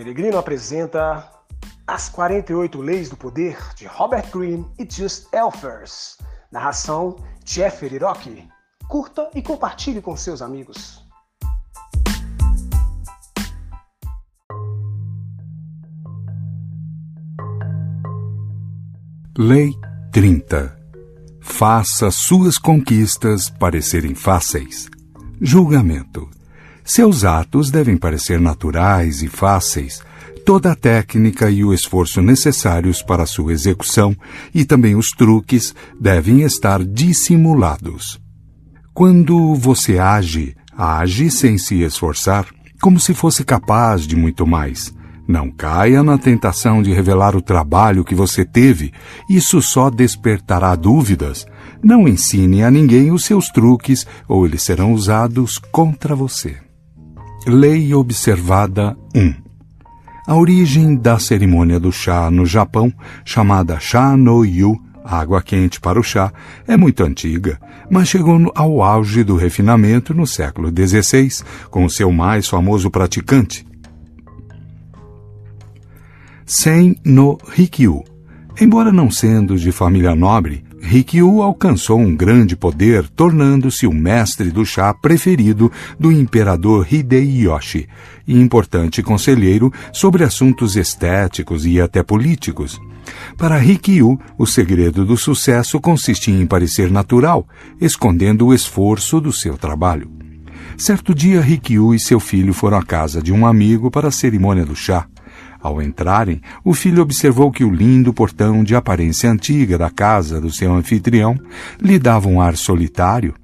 Peregrino apresenta As 48 Leis do Poder de Robert Greene e Just Elfers. Narração Jeffrey Rock. Curta e compartilhe com seus amigos. Lei 30. Faça suas conquistas parecerem fáceis. Julgamento. Seus atos devem parecer naturais e fáceis, toda a técnica e o esforço necessários para sua execução e também os truques devem estar dissimulados. Quando você age, age sem se esforçar, como se fosse capaz de muito mais. Não caia na tentação de revelar o trabalho que você teve, isso só despertará dúvidas. Não ensine a ninguém os seus truques ou eles serão usados contra você. Lei observada 1. A origem da cerimônia do chá no Japão, chamada chá no yu, água quente para o chá, é muito antiga, mas chegou ao auge do refinamento no século XVI, com seu mais famoso praticante. Sen no Rikyu. Embora não sendo de família nobre, Rikyu alcançou um grande poder, tornando-se o mestre do chá preferido do imperador Hideyoshi e importante conselheiro sobre assuntos estéticos e até políticos. Para Rikyu, o segredo do sucesso consistia em parecer natural, escondendo o esforço do seu trabalho. Certo dia, Rikyu e seu filho foram à casa de um amigo para a cerimônia do chá. Ao entrarem, o filho observou que o lindo portão de aparência antiga da casa do seu anfitrião lhe dava um ar solitário.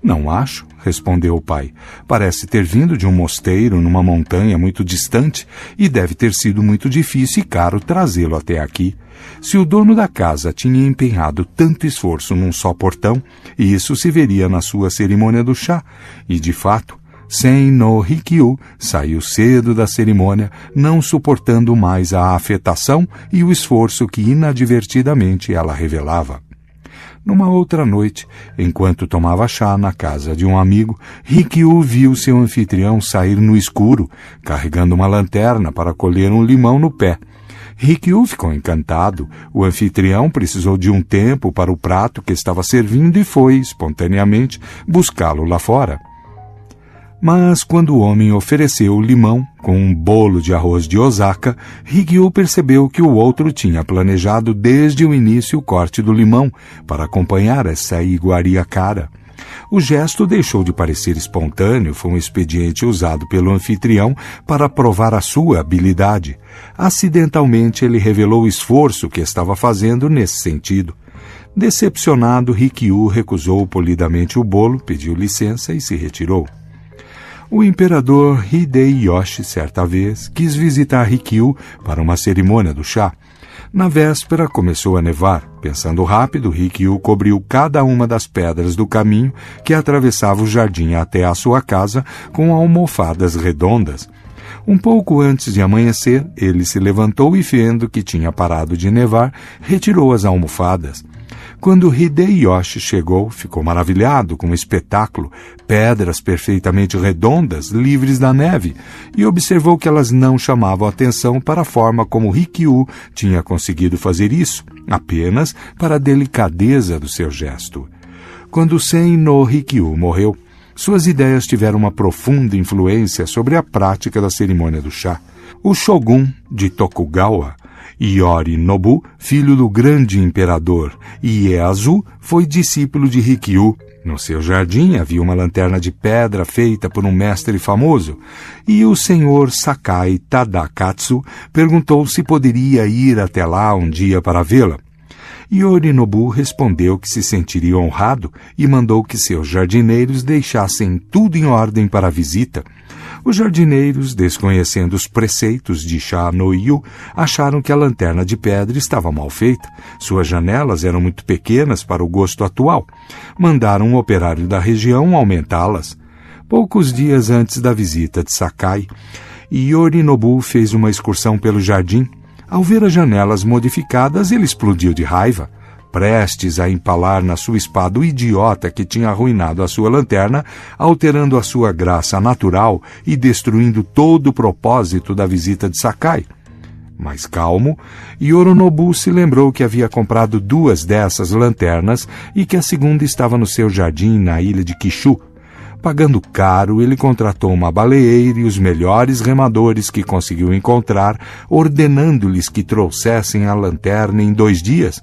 Não acho, respondeu o pai. Parece ter vindo de um mosteiro numa montanha muito distante e deve ter sido muito difícil e caro trazê-lo até aqui. Se o dono da casa tinha empenhado tanto esforço num só portão, isso se veria na sua cerimônia do chá, e de fato, Sen no Rikyu saiu cedo da cerimônia, não suportando mais a afetação e o esforço que inadvertidamente ela revelava. Numa outra noite, enquanto tomava chá na casa de um amigo, Rikyu viu seu anfitrião sair no escuro, carregando uma lanterna para colher um limão no pé. Rikyu ficou encantado. O anfitrião precisou de um tempo para o prato que estava servindo e foi, espontaneamente, buscá-lo lá fora. Mas quando o homem ofereceu o limão com um bolo de arroz de Osaka, Rigyu percebeu que o outro tinha planejado desde o início o corte do limão para acompanhar essa iguaria cara. O gesto deixou de parecer espontâneo, foi um expediente usado pelo anfitrião para provar a sua habilidade. Acidentalmente, ele revelou o esforço que estava fazendo nesse sentido. Decepcionado, Rikyu recusou polidamente o bolo, pediu licença e se retirou. O imperador Hideyoshi, certa vez, quis visitar Rikyu para uma cerimônia do chá. Na véspera começou a nevar. Pensando rápido, Rikyu cobriu cada uma das pedras do caminho que atravessava o jardim até a sua casa com almofadas redondas. Um pouco antes de amanhecer, ele se levantou e, vendo que tinha parado de nevar, retirou as almofadas. Quando Hideyoshi chegou, ficou maravilhado com o espetáculo, pedras perfeitamente redondas, livres da neve, e observou que elas não chamavam atenção para a forma como Rikyu tinha conseguido fazer isso, apenas para a delicadeza do seu gesto. Quando Sen no Rikyu morreu, suas ideias tiveram uma profunda influência sobre a prática da cerimônia do chá. O shogun de Tokugawa Yorinobu, filho do grande imperador Ieyasu, foi discípulo de Rikyu. No seu jardim havia uma lanterna de pedra feita por um mestre famoso, e o senhor Sakai Tadakatsu perguntou se poderia ir até lá um dia para vê-la. Yorinobu respondeu que se sentiria honrado e mandou que seus jardineiros deixassem tudo em ordem para a visita. Os jardineiros, desconhecendo os preceitos de Shah no Yu, acharam que a lanterna de pedra estava mal feita. Suas janelas eram muito pequenas para o gosto atual. Mandaram um operário da região aumentá-las. Poucos dias antes da visita de Sakai, Yorinobu fez uma excursão pelo jardim. Ao ver as janelas modificadas, ele explodiu de raiva. Prestes a empalar na sua espada o idiota que tinha arruinado a sua lanterna, alterando a sua graça natural e destruindo todo o propósito da visita de Sakai. Mais calmo, Yoronobu se lembrou que havia comprado duas dessas lanternas e que a segunda estava no seu jardim na ilha de Kishu. Pagando caro, ele contratou uma baleeira e os melhores remadores que conseguiu encontrar, ordenando-lhes que trouxessem a lanterna em dois dias.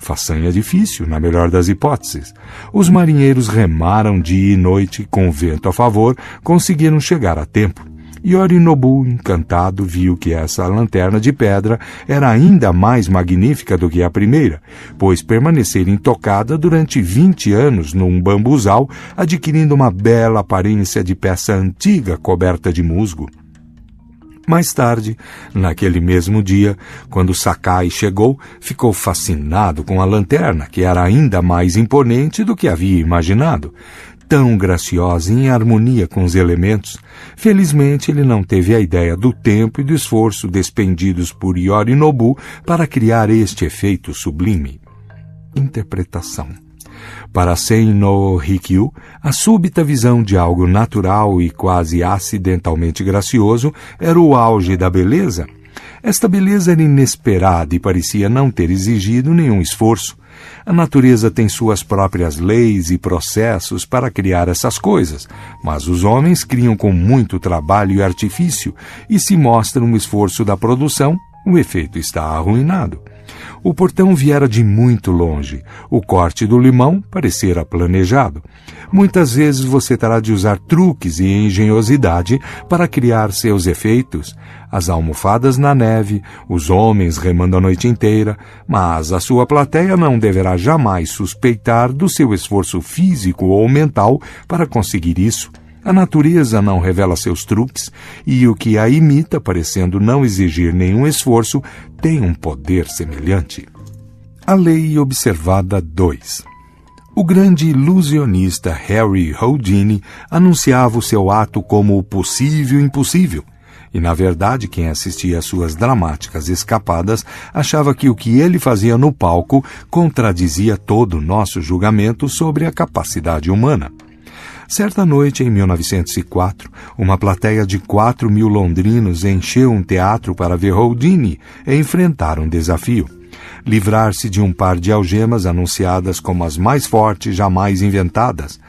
Façanha difícil, na melhor das hipóteses. Os marinheiros remaram dia e noite, com vento a favor, conseguiram chegar a tempo. Yorinobu, encantado, viu que essa lanterna de pedra era ainda mais magnífica do que a primeira, pois permanecera intocada durante vinte anos num bambuzal, adquirindo uma bela aparência de peça antiga coberta de musgo. Mais tarde, naquele mesmo dia, quando Sakai chegou, ficou fascinado com a lanterna, que era ainda mais imponente do que havia imaginado tão graciosa em harmonia com os elementos, felizmente ele não teve a ideia do tempo e do esforço despendidos por Yorinobu para criar este efeito sublime. Interpretação para Sen no Rikyu, a súbita visão de algo natural e quase acidentalmente gracioso era o auge da beleza. Esta beleza era inesperada e parecia não ter exigido nenhum esforço. A natureza tem suas próprias leis e processos para criar essas coisas, mas os homens criam com muito trabalho e artifício, e se mostra um esforço da produção, o efeito está arruinado. O portão viera de muito longe. O corte do limão parecera planejado. Muitas vezes você terá de usar truques e engenhosidade para criar seus efeitos. As almofadas na neve, os homens remando a noite inteira, mas a sua plateia não deverá jamais suspeitar do seu esforço físico ou mental para conseguir isso. A natureza não revela seus truques e o que a imita, parecendo não exigir nenhum esforço, tem um poder semelhante. A Lei Observada 2 O grande ilusionista Harry Houdini anunciava o seu ato como o possível impossível. E, na verdade, quem assistia às suas dramáticas escapadas achava que o que ele fazia no palco contradizia todo o nosso julgamento sobre a capacidade humana. Certa noite, em 1904, uma plateia de quatro mil londrinos encheu um teatro para ver Houdini e enfrentar um desafio. Livrar-se de um par de algemas anunciadas como as mais fortes jamais inventadas.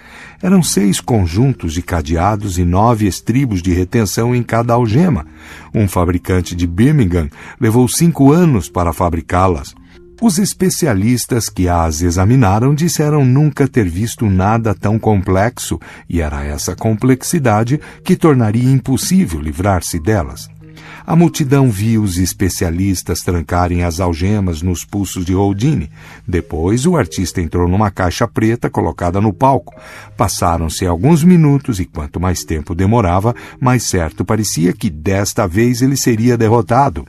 Eram seis conjuntos de cadeados e nove estribos de retenção em cada algema. Um fabricante de Birmingham levou cinco anos para fabricá-las. Os especialistas que as examinaram disseram nunca ter visto nada tão complexo, e era essa complexidade que tornaria impossível livrar-se delas. A multidão viu os especialistas trancarem as algemas nos pulsos de Houdini. Depois, o artista entrou numa caixa preta colocada no palco. Passaram-se alguns minutos e quanto mais tempo demorava, mais certo parecia que desta vez ele seria derrotado.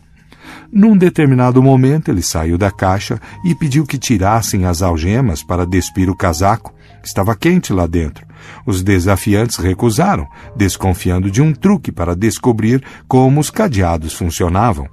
Num determinado momento, ele saiu da caixa e pediu que tirassem as algemas para despir o casaco. Estava quente lá dentro. Os desafiantes recusaram, desconfiando de um truque para descobrir como os cadeados funcionavam.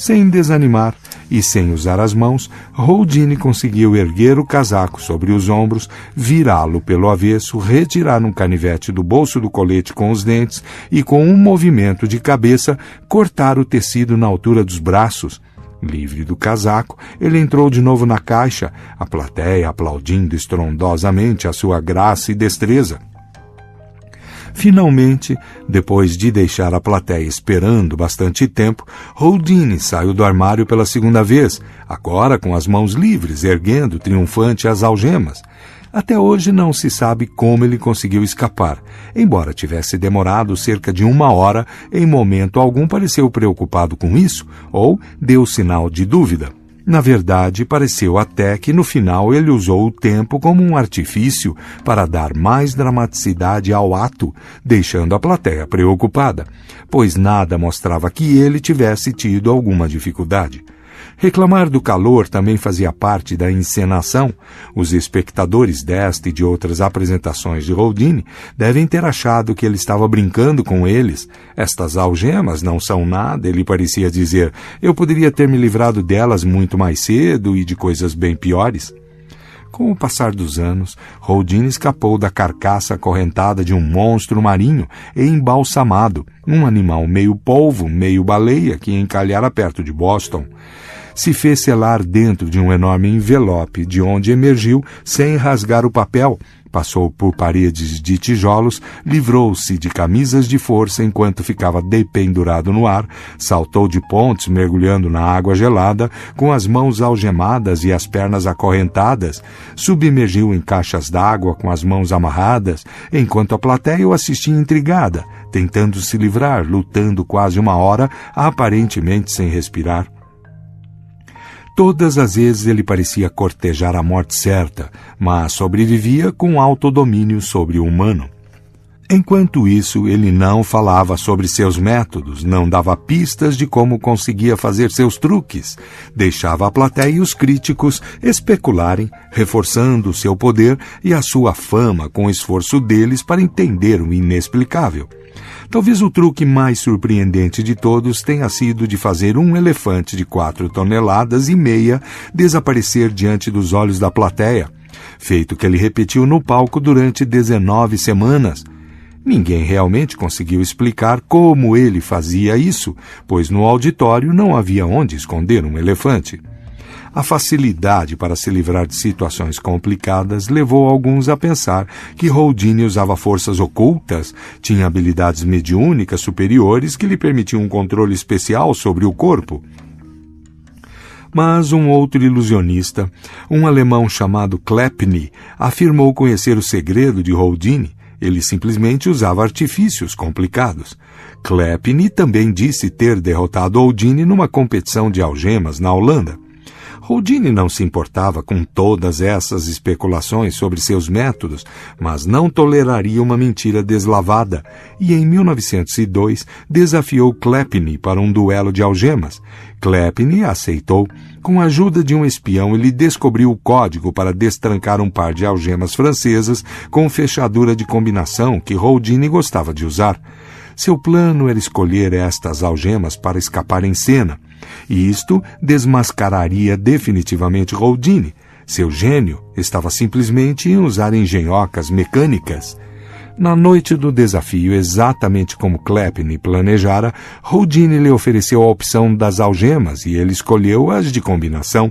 Sem desanimar e sem usar as mãos, Houdini conseguiu erguer o casaco sobre os ombros, virá-lo pelo avesso, retirar um canivete do bolso do colete com os dentes e, com um movimento de cabeça, cortar o tecido na altura dos braços. Livre do casaco, ele entrou de novo na caixa, a plateia aplaudindo estrondosamente a sua graça e destreza. Finalmente, depois de deixar a plateia esperando bastante tempo, Houdini saiu do armário pela segunda vez, agora com as mãos livres, erguendo triunfante as algemas. Até hoje não se sabe como ele conseguiu escapar. Embora tivesse demorado cerca de uma hora, em momento algum pareceu preocupado com isso ou deu sinal de dúvida. Na verdade, pareceu até que no final ele usou o tempo como um artifício para dar mais dramaticidade ao ato, deixando a plateia preocupada, pois nada mostrava que ele tivesse tido alguma dificuldade. Reclamar do calor também fazia parte da encenação. Os espectadores desta e de outras apresentações de Houdini devem ter achado que ele estava brincando com eles. Estas algemas não são nada, ele parecia dizer. Eu poderia ter me livrado delas muito mais cedo e de coisas bem piores. Com o passar dos anos, Houdini escapou da carcaça acorrentada de um monstro marinho e embalsamado, um animal meio polvo, meio baleia que encalhara perto de Boston se fez selar dentro de um enorme envelope, de onde emergiu sem rasgar o papel. Passou por paredes de tijolos, livrou-se de camisas de força enquanto ficava dependurado no ar, saltou de pontes mergulhando na água gelada, com as mãos algemadas e as pernas acorrentadas, submergiu em caixas d'água com as mãos amarradas, enquanto a plateia o assistia intrigada, tentando se livrar, lutando quase uma hora, aparentemente sem respirar. Todas as vezes ele parecia cortejar a morte certa, mas sobrevivia com autodomínio sobre o humano. Enquanto isso, ele não falava sobre seus métodos, não dava pistas de como conseguia fazer seus truques, deixava a plateia e os críticos especularem, reforçando seu poder e a sua fama com o esforço deles para entender o inexplicável. Talvez o truque mais surpreendente de todos tenha sido de fazer um elefante de quatro toneladas e meia desaparecer diante dos olhos da plateia, feito que ele repetiu no palco durante 19 semanas. Ninguém realmente conseguiu explicar como ele fazia isso, pois no auditório não havia onde esconder um elefante. A facilidade para se livrar de situações complicadas levou alguns a pensar que Houdini usava forças ocultas, tinha habilidades mediúnicas superiores que lhe permitiam um controle especial sobre o corpo. Mas um outro ilusionista, um alemão chamado Klepny, afirmou conhecer o segredo de Houdini. Ele simplesmente usava artifícios complicados. Klepny também disse ter derrotado Houdini numa competição de algemas na Holanda. Houdini não se importava com todas essas especulações sobre seus métodos, mas não toleraria uma mentira deslavada e, em 1902, desafiou Klepny para um duelo de algemas. Klepny aceitou. Com a ajuda de um espião, ele descobriu o código para destrancar um par de algemas francesas com fechadura de combinação que Houdini gostava de usar. Seu plano era escolher estas algemas para escapar em cena e isto desmascararia definitivamente Houdini. Seu gênio estava simplesmente em usar engenhocas mecânicas. Na noite do desafio, exatamente como Klepny planejara, Houdini lhe ofereceu a opção das algemas e ele escolheu as de combinação.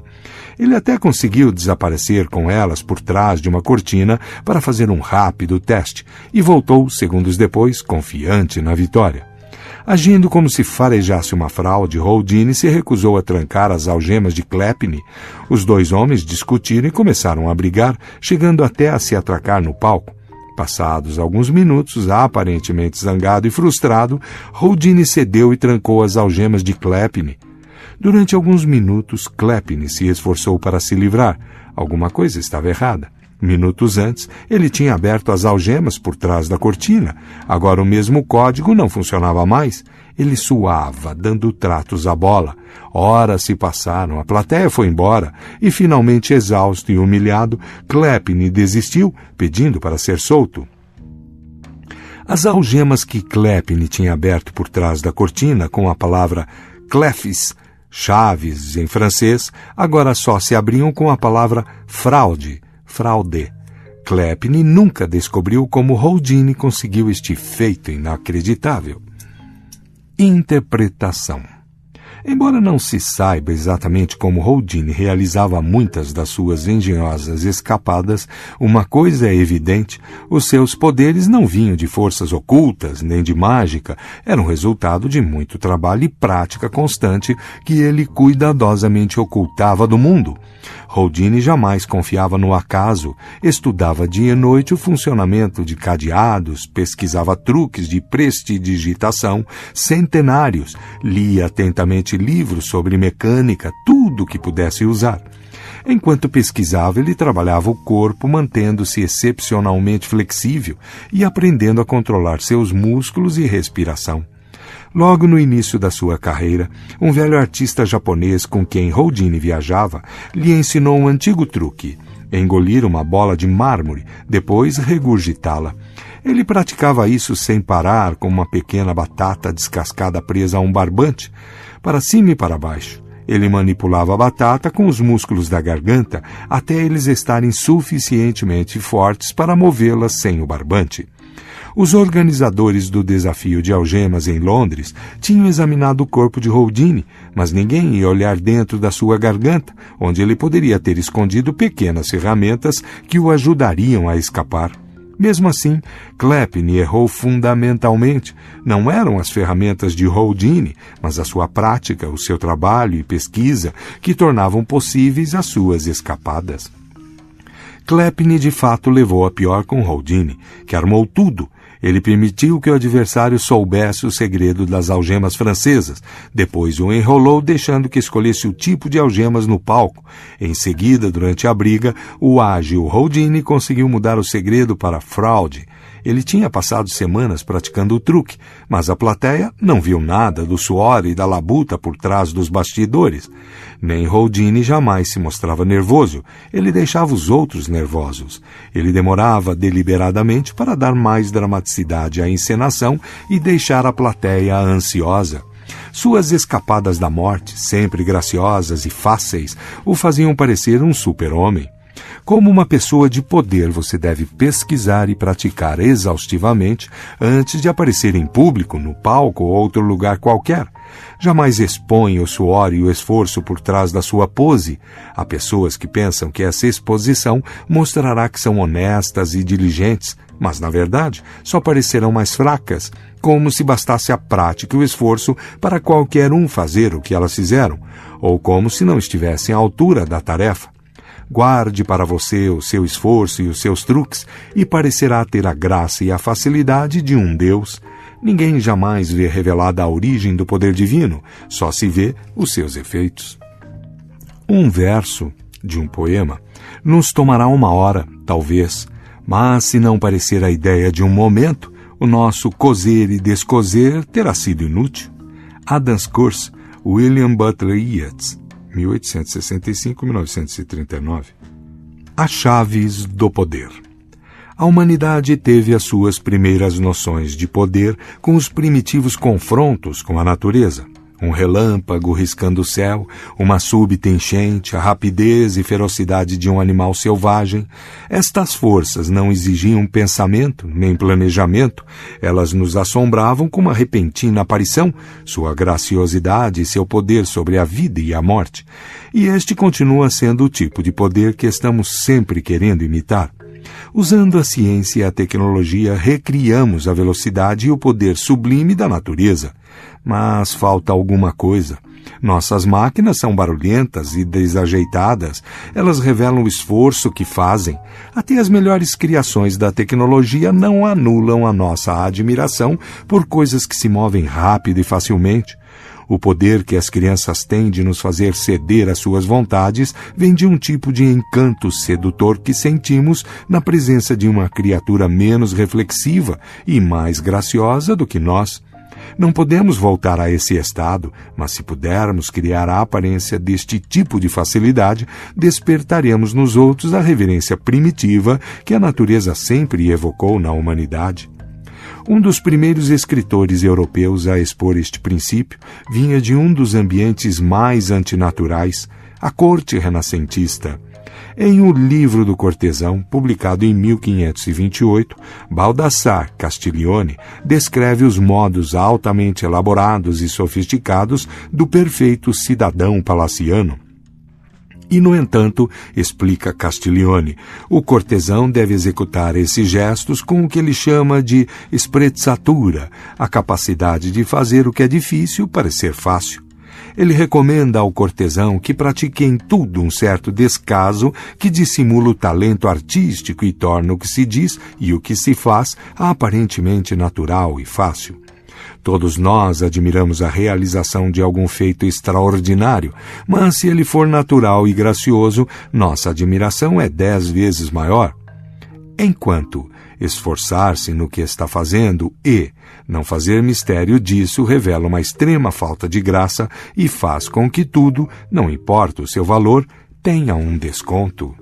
Ele até conseguiu desaparecer com elas por trás de uma cortina para fazer um rápido teste e voltou, segundos depois, confiante na vitória. Agindo como se farejasse uma fraude, Houdini se recusou a trancar as algemas de Klepny. Os dois homens discutiram e começaram a brigar, chegando até a se atracar no palco. Passados alguns minutos, aparentemente zangado e frustrado, Houdini cedeu e trancou as algemas de Klepny. Durante alguns minutos, Klepny se esforçou para se livrar. Alguma coisa estava errada. Minutos antes, ele tinha aberto as algemas por trás da cortina. Agora o mesmo código não funcionava mais. Ele suava, dando tratos à bola. Horas se passaram, a plateia foi embora, e finalmente, exausto e humilhado, Klepny desistiu, pedindo para ser solto. As algemas que Klepny tinha aberto por trás da cortina com a palavra clefs, chaves em francês, agora só se abriam com a palavra fraude, fraude. Klepny nunca descobriu como Houdini conseguiu este feito inacreditável. Interpretação Embora não se saiba exatamente como Houdini realizava muitas das suas engenhosas escapadas, uma coisa é evidente: os seus poderes não vinham de forças ocultas nem de mágica, eram resultado de muito trabalho e prática constante que ele cuidadosamente ocultava do mundo. Houdini jamais confiava no acaso, estudava dia e noite o funcionamento de cadeados, pesquisava truques de prestidigitação centenários, lia atentamente livros sobre mecânica, tudo que pudesse usar. Enquanto pesquisava, ele trabalhava o corpo, mantendo-se excepcionalmente flexível e aprendendo a controlar seus músculos e respiração. Logo no início da sua carreira, um velho artista japonês com quem Houdini viajava lhe ensinou um antigo truque: engolir uma bola de mármore, depois regurgitá-la. Ele praticava isso sem parar, com uma pequena batata descascada presa a um barbante, para cima e para baixo. Ele manipulava a batata com os músculos da garganta até eles estarem suficientemente fortes para movê-la sem o barbante. Os organizadores do desafio de algemas em Londres tinham examinado o corpo de Houdini, mas ninguém ia olhar dentro da sua garganta, onde ele poderia ter escondido pequenas ferramentas que o ajudariam a escapar. Mesmo assim, Klepin errou fundamentalmente. Não eram as ferramentas de Houdini, mas a sua prática, o seu trabalho e pesquisa que tornavam possíveis as suas escapadas. Klepin de fato levou a pior com Houdini, que armou tudo ele permitiu que o adversário soubesse o segredo das algemas francesas. Depois o enrolou, deixando que escolhesse o tipo de algemas no palco. Em seguida, durante a briga, o ágil Houdini conseguiu mudar o segredo para fraude. Ele tinha passado semanas praticando o truque, mas a plateia não viu nada do suor e da labuta por trás dos bastidores. Nem Houdini jamais se mostrava nervoso, ele deixava os outros nervosos. Ele demorava deliberadamente para dar mais dramaticidade à encenação e deixar a plateia ansiosa. Suas escapadas da morte, sempre graciosas e fáceis, o faziam parecer um super-homem. Como uma pessoa de poder, você deve pesquisar e praticar exaustivamente antes de aparecer em público, no palco ou outro lugar qualquer. Jamais expõe o suor e o esforço por trás da sua pose. Há pessoas que pensam que essa exposição mostrará que são honestas e diligentes, mas na verdade só parecerão mais fracas, como se bastasse a prática e o esforço para qualquer um fazer o que elas fizeram, ou como se não estivessem à altura da tarefa. Guarde para você o seu esforço e os seus truques, e parecerá ter a graça e a facilidade de um Deus. Ninguém jamais vê revelada a origem do poder divino, só se vê os seus efeitos. Um verso de um poema nos tomará uma hora, talvez, mas se não parecer a ideia de um momento, o nosso cozer e descozer terá sido inútil. Adams Curse, William Butler Yeats, 1865-1939. As chaves do poder. A humanidade teve as suas primeiras noções de poder com os primitivos confrontos com a natureza um relâmpago riscando o céu, uma súbita enchente, a rapidez e ferocidade de um animal selvagem. Estas forças não exigiam pensamento nem planejamento, elas nos assombravam com uma repentina aparição, sua graciosidade e seu poder sobre a vida e a morte. E este continua sendo o tipo de poder que estamos sempre querendo imitar. Usando a ciência e a tecnologia, recriamos a velocidade e o poder sublime da natureza. Mas falta alguma coisa. Nossas máquinas são barulhentas e desajeitadas. Elas revelam o esforço que fazem. Até as melhores criações da tecnologia não anulam a nossa admiração por coisas que se movem rápido e facilmente. O poder que as crianças têm de nos fazer ceder às suas vontades vem de um tipo de encanto sedutor que sentimos na presença de uma criatura menos reflexiva e mais graciosa do que nós. Não podemos voltar a esse estado, mas se pudermos criar a aparência deste tipo de facilidade, despertaremos nos outros a reverência primitiva que a natureza sempre evocou na humanidade. Um dos primeiros escritores europeus a expor este princípio vinha de um dos ambientes mais antinaturais, a corte renascentista. Em O Livro do Cortesão, publicado em 1528, Baldassar Castiglione descreve os modos altamente elaborados e sofisticados do perfeito cidadão palaciano e, no entanto, explica Castiglione, o cortesão deve executar esses gestos com o que ele chama de sprezzatura, a capacidade de fazer o que é difícil parecer fácil. Ele recomenda ao cortesão que pratique em tudo um certo descaso que dissimula o talento artístico e torna o que se diz e o que se faz aparentemente natural e fácil. Todos nós admiramos a realização de algum feito extraordinário, mas se ele for natural e gracioso, nossa admiração é dez vezes maior. Enquanto esforçar-se no que está fazendo e não fazer mistério disso revela uma extrema falta de graça e faz com que tudo, não importa o seu valor, tenha um desconto.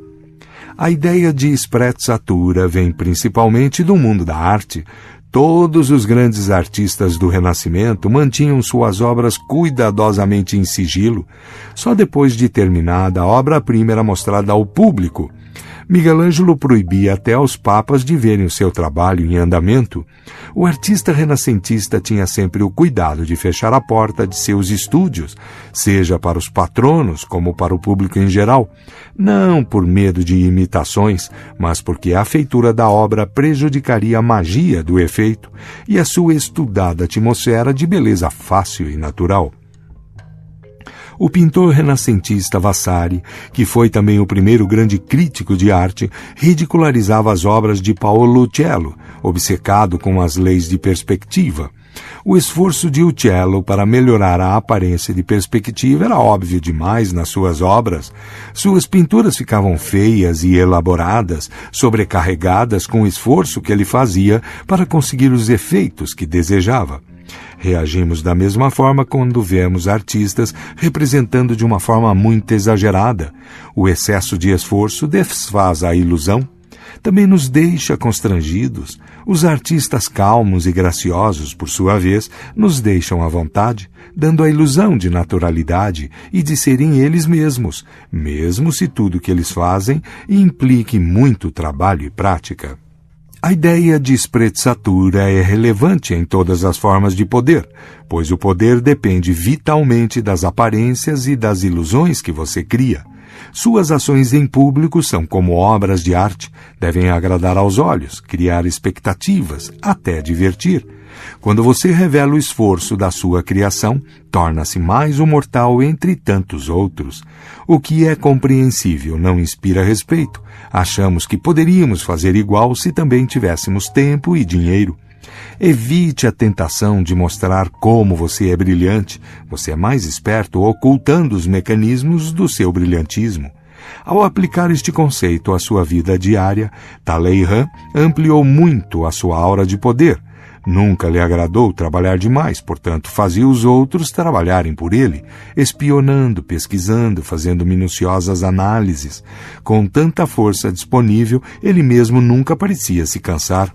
A ideia de sprezzatura vem principalmente do mundo da arte. Todos os grandes artistas do Renascimento mantinham suas obras cuidadosamente em sigilo. Só depois de terminada, a obra-prima era mostrada ao público Miguel Ângelo proibia até aos papas de verem o seu trabalho em andamento. O artista renascentista tinha sempre o cuidado de fechar a porta de seus estúdios, seja para os patronos como para o público em geral, não por medo de imitações, mas porque a feitura da obra prejudicaria a magia do efeito e a sua estudada atmosfera de beleza fácil e natural. O pintor renascentista Vasari, que foi também o primeiro grande crítico de arte, ridicularizava as obras de Paolo Uccello, obcecado com as leis de perspectiva. O esforço de Uccello para melhorar a aparência de perspectiva era óbvio demais nas suas obras. Suas pinturas ficavam feias e elaboradas, sobrecarregadas com o esforço que ele fazia para conseguir os efeitos que desejava. Reagimos da mesma forma quando vemos artistas representando de uma forma muito exagerada. O excesso de esforço desfaz a ilusão. Também nos deixa constrangidos. Os artistas calmos e graciosos, por sua vez, nos deixam à vontade, dando a ilusão de naturalidade e de serem eles mesmos, mesmo se tudo que eles fazem implique muito trabalho e prática. A ideia de sprezzatura é relevante em todas as formas de poder, pois o poder depende vitalmente das aparências e das ilusões que você cria. Suas ações em público são como obras de arte, devem agradar aos olhos, criar expectativas, até divertir. Quando você revela o esforço da sua criação, torna-se mais um mortal entre tantos outros. O que é compreensível não inspira respeito. Achamos que poderíamos fazer igual se também tivéssemos tempo e dinheiro. Evite a tentação de mostrar como você é brilhante. Você é mais esperto ocultando os mecanismos do seu brilhantismo. Ao aplicar este conceito à sua vida diária, Talleyrand ampliou muito a sua aura de poder, Nunca lhe agradou trabalhar demais, portanto, fazia os outros trabalharem por ele, espionando, pesquisando, fazendo minuciosas análises. Com tanta força disponível, ele mesmo nunca parecia se cansar.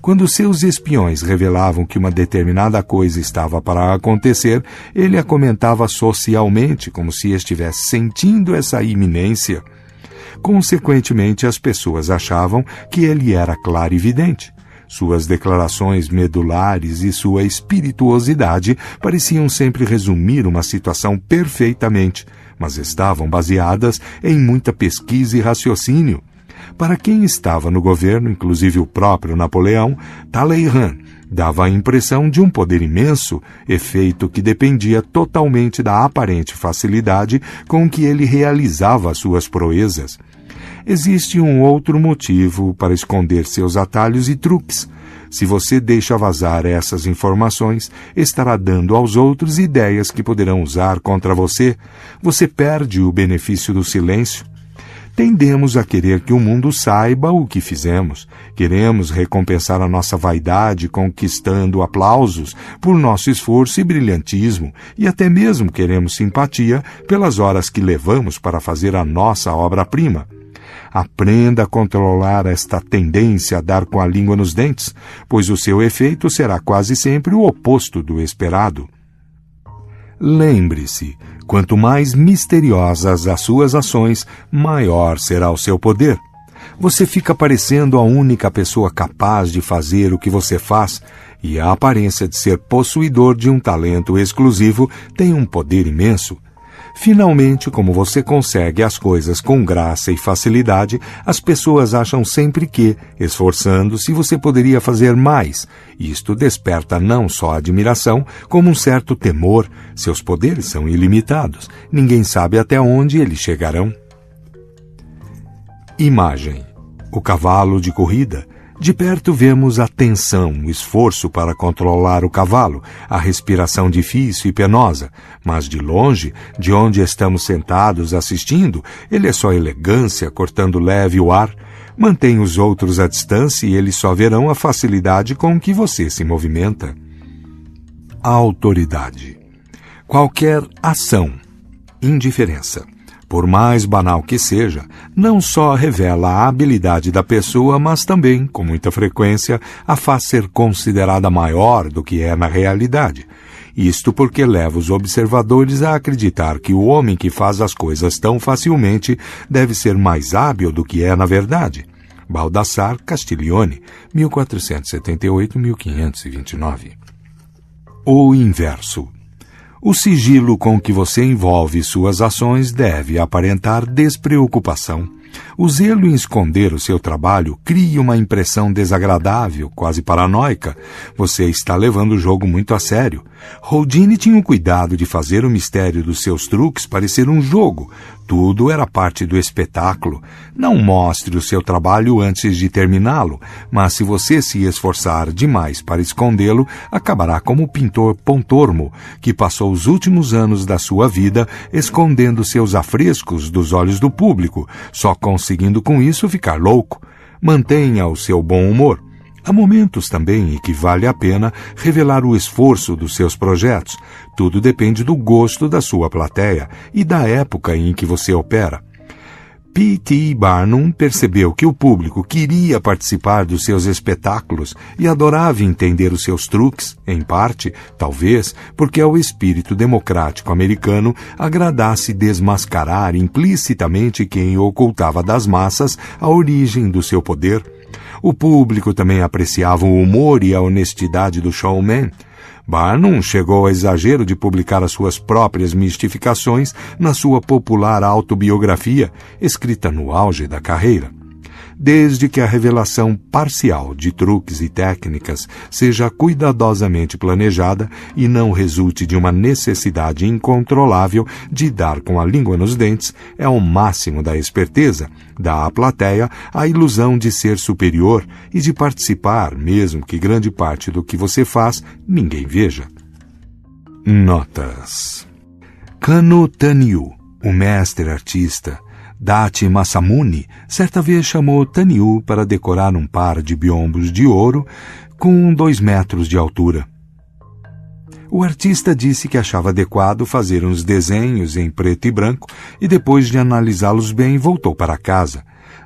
Quando seus espiões revelavam que uma determinada coisa estava para acontecer, ele a comentava socialmente, como se estivesse sentindo essa iminência. Consequentemente, as pessoas achavam que ele era clarividente. Suas declarações medulares e sua espirituosidade pareciam sempre resumir uma situação perfeitamente, mas estavam baseadas em muita pesquisa e raciocínio. Para quem estava no governo, inclusive o próprio Napoleão, Talleyrand dava a impressão de um poder imenso, efeito que dependia totalmente da aparente facilidade com que ele realizava suas proezas existe um outro motivo para esconder seus atalhos e truques. Se você deixa vazar essas informações, estará dando aos outros ideias que poderão usar contra você. Você perde o benefício do silêncio. Tendemos a querer que o mundo saiba o que fizemos. Queremos recompensar a nossa vaidade conquistando aplausos por nosso esforço e brilhantismo, e até mesmo queremos simpatia pelas horas que levamos para fazer a nossa obra-prima. Aprenda a controlar esta tendência a dar com a língua nos dentes, pois o seu efeito será quase sempre o oposto do esperado. Lembre-se, quanto mais misteriosas as suas ações, maior será o seu poder. Você fica parecendo a única pessoa capaz de fazer o que você faz, e a aparência de ser possuidor de um talento exclusivo tem um poder imenso. Finalmente, como você consegue as coisas com graça e facilidade, as pessoas acham sempre que, esforçando-se, você poderia fazer mais. Isto desperta não só admiração, como um certo temor. Seus poderes são ilimitados. Ninguém sabe até onde eles chegarão. Imagem: o cavalo de corrida de perto vemos a tensão, o esforço para controlar o cavalo, a respiração difícil e penosa, mas de longe, de onde estamos sentados assistindo, ele é só elegância cortando leve o ar. Mantenha os outros à distância e eles só verão a facilidade com que você se movimenta. A autoridade. Qualquer ação, indiferença, por mais banal que seja, não só revela a habilidade da pessoa, mas também, com muita frequência, a faz ser considerada maior do que é na realidade. Isto porque leva os observadores a acreditar que o homem que faz as coisas tão facilmente deve ser mais hábil do que é na verdade. Baldassar Castiglione, 1478-1529. O inverso. O sigilo com que você envolve suas ações deve aparentar despreocupação. O zelo em esconder o seu trabalho cria uma impressão desagradável, quase paranoica. Você está levando o jogo muito a sério. Houdini tinha o cuidado de fazer o mistério dos seus truques parecer um jogo, tudo era parte do espetáculo. Não mostre o seu trabalho antes de terminá-lo, mas se você se esforçar demais para escondê-lo, acabará como o pintor Pontormo, que passou os últimos anos da sua vida escondendo seus afrescos dos olhos do público, só conseguindo com isso ficar louco. Mantenha o seu bom humor. Há momentos também em que vale a pena revelar o esforço dos seus projetos. Tudo depende do gosto da sua plateia e da época em que você opera. P.T. Barnum percebeu que o público queria participar dos seus espetáculos e adorava entender os seus truques, em parte, talvez, porque ao espírito democrático americano agradasse desmascarar implicitamente quem ocultava das massas a origem do seu poder. O público também apreciava o humor e a honestidade do showman. Barnum chegou ao exagero de publicar as suas próprias mistificações na sua popular autobiografia, escrita no auge da carreira desde que a revelação parcial de truques e técnicas seja cuidadosamente planejada e não resulte de uma necessidade incontrolável de dar com a língua nos dentes, é o máximo da esperteza, dá à plateia a ilusão de ser superior e de participar, mesmo que grande parte do que você faz ninguém veja. Notas Kano Tanyu, o mestre artista, Dati Masamune certa vez chamou Taniu para decorar um par de biombos de ouro com dois metros de altura. O artista disse que achava adequado fazer uns desenhos em preto e branco e depois de analisá-los bem voltou para casa.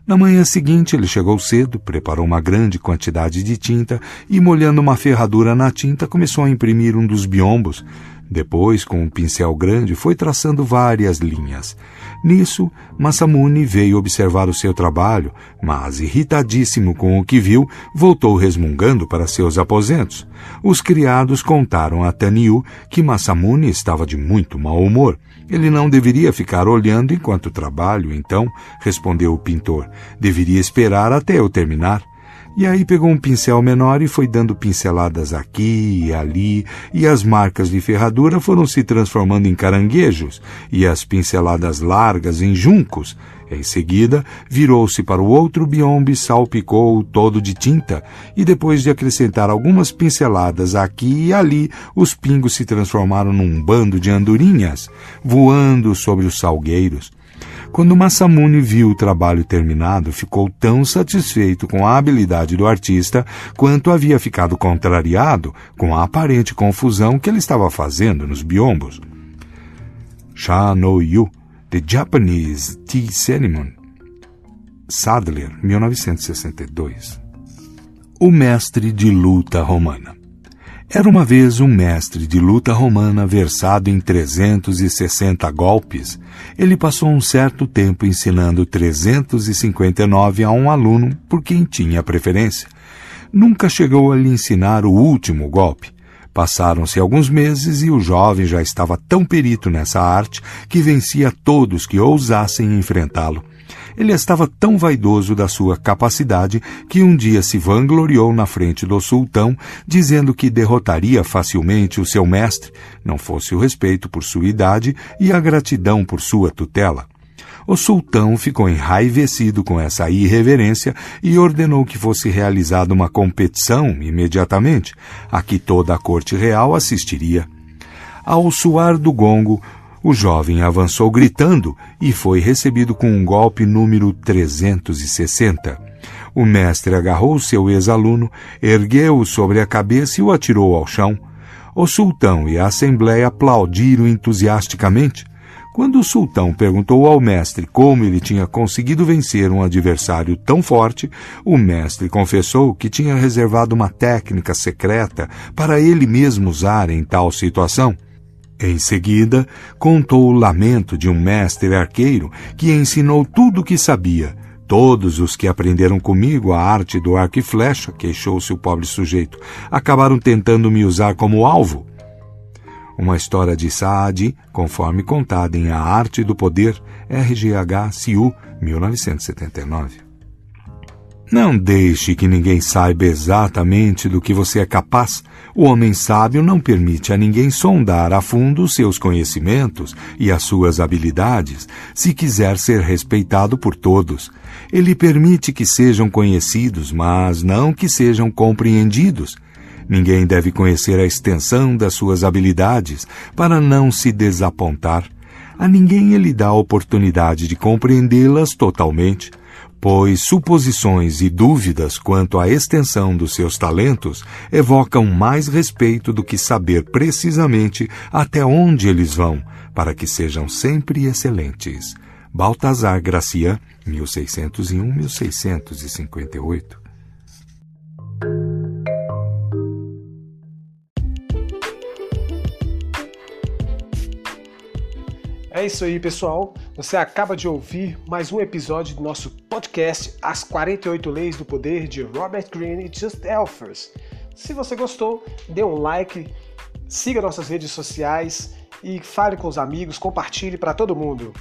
Na manhã seguinte ele chegou cedo, preparou uma grande quantidade de tinta e, molhando uma ferradura na tinta, começou a imprimir um dos biombos. Depois, com um pincel grande, foi traçando várias linhas. Nisso, Masamune veio observar o seu trabalho, mas, irritadíssimo com o que viu, voltou resmungando para seus aposentos. Os criados contaram a Taniu que Masamune estava de muito mau humor. Ele não deveria ficar olhando enquanto trabalho, então, respondeu o pintor. Deveria esperar até eu terminar. E aí pegou um pincel menor e foi dando pinceladas aqui e ali, e as marcas de ferradura foram se transformando em caranguejos, e as pinceladas largas em juncos. Em seguida, virou-se para o outro biombo e salpicou todo de tinta, e depois de acrescentar algumas pinceladas aqui e ali, os pingos se transformaram num bando de andorinhas, voando sobre os salgueiros. Quando Masamune viu o trabalho terminado, ficou tão satisfeito com a habilidade do artista quanto havia ficado contrariado com a aparente confusão que ele estava fazendo nos biombos. Sha no Yu, The Japanese Tea Ceremony. Sadler, 1962. O mestre de luta romana. Era uma vez um mestre de luta romana versado em 360 golpes. Ele passou um certo tempo ensinando 359 a um aluno por quem tinha preferência. Nunca chegou a lhe ensinar o último golpe. Passaram-se alguns meses e o jovem já estava tão perito nessa arte que vencia todos que ousassem enfrentá-lo. Ele estava tão vaidoso da sua capacidade que um dia se vangloriou na frente do sultão, dizendo que derrotaria facilmente o seu mestre, não fosse o respeito por sua idade e a gratidão por sua tutela. O sultão ficou enraivecido com essa irreverência e ordenou que fosse realizada uma competição imediatamente, a que toda a corte real assistiria. Ao soar do gongo, o jovem avançou gritando e foi recebido com um golpe número 360. O mestre agarrou seu ex-aluno, ergueu-o sobre a cabeça e o atirou ao chão. O sultão e a assembleia aplaudiram entusiasticamente. Quando o sultão perguntou ao mestre como ele tinha conseguido vencer um adversário tão forte, o mestre confessou que tinha reservado uma técnica secreta para ele mesmo usar em tal situação. Em seguida, contou o lamento de um mestre arqueiro que ensinou tudo o que sabia. Todos os que aprenderam comigo a arte do arco e flecha, queixou-se o pobre sujeito, acabaram tentando me usar como alvo. Uma história de Saad, conforme contada em A Arte do Poder, RGH CIU, 1979. Não deixe que ninguém saiba exatamente do que você é capaz. O homem sábio não permite a ninguém sondar a fundo os seus conhecimentos e as suas habilidades, se quiser ser respeitado por todos. Ele permite que sejam conhecidos, mas não que sejam compreendidos. Ninguém deve conhecer a extensão das suas habilidades para não se desapontar. A ninguém ele dá a oportunidade de compreendê-las totalmente, pois suposições e dúvidas quanto à extensão dos seus talentos evocam mais respeito do que saber precisamente até onde eles vão, para que sejam sempre excelentes. Baltazar Gracian, 1601-1658 É isso aí, pessoal. Você acaba de ouvir mais um episódio do nosso podcast As 48 Leis do Poder de Robert Greene e Just Elfers. Se você gostou, dê um like, siga nossas redes sociais e fale com os amigos, compartilhe para todo mundo.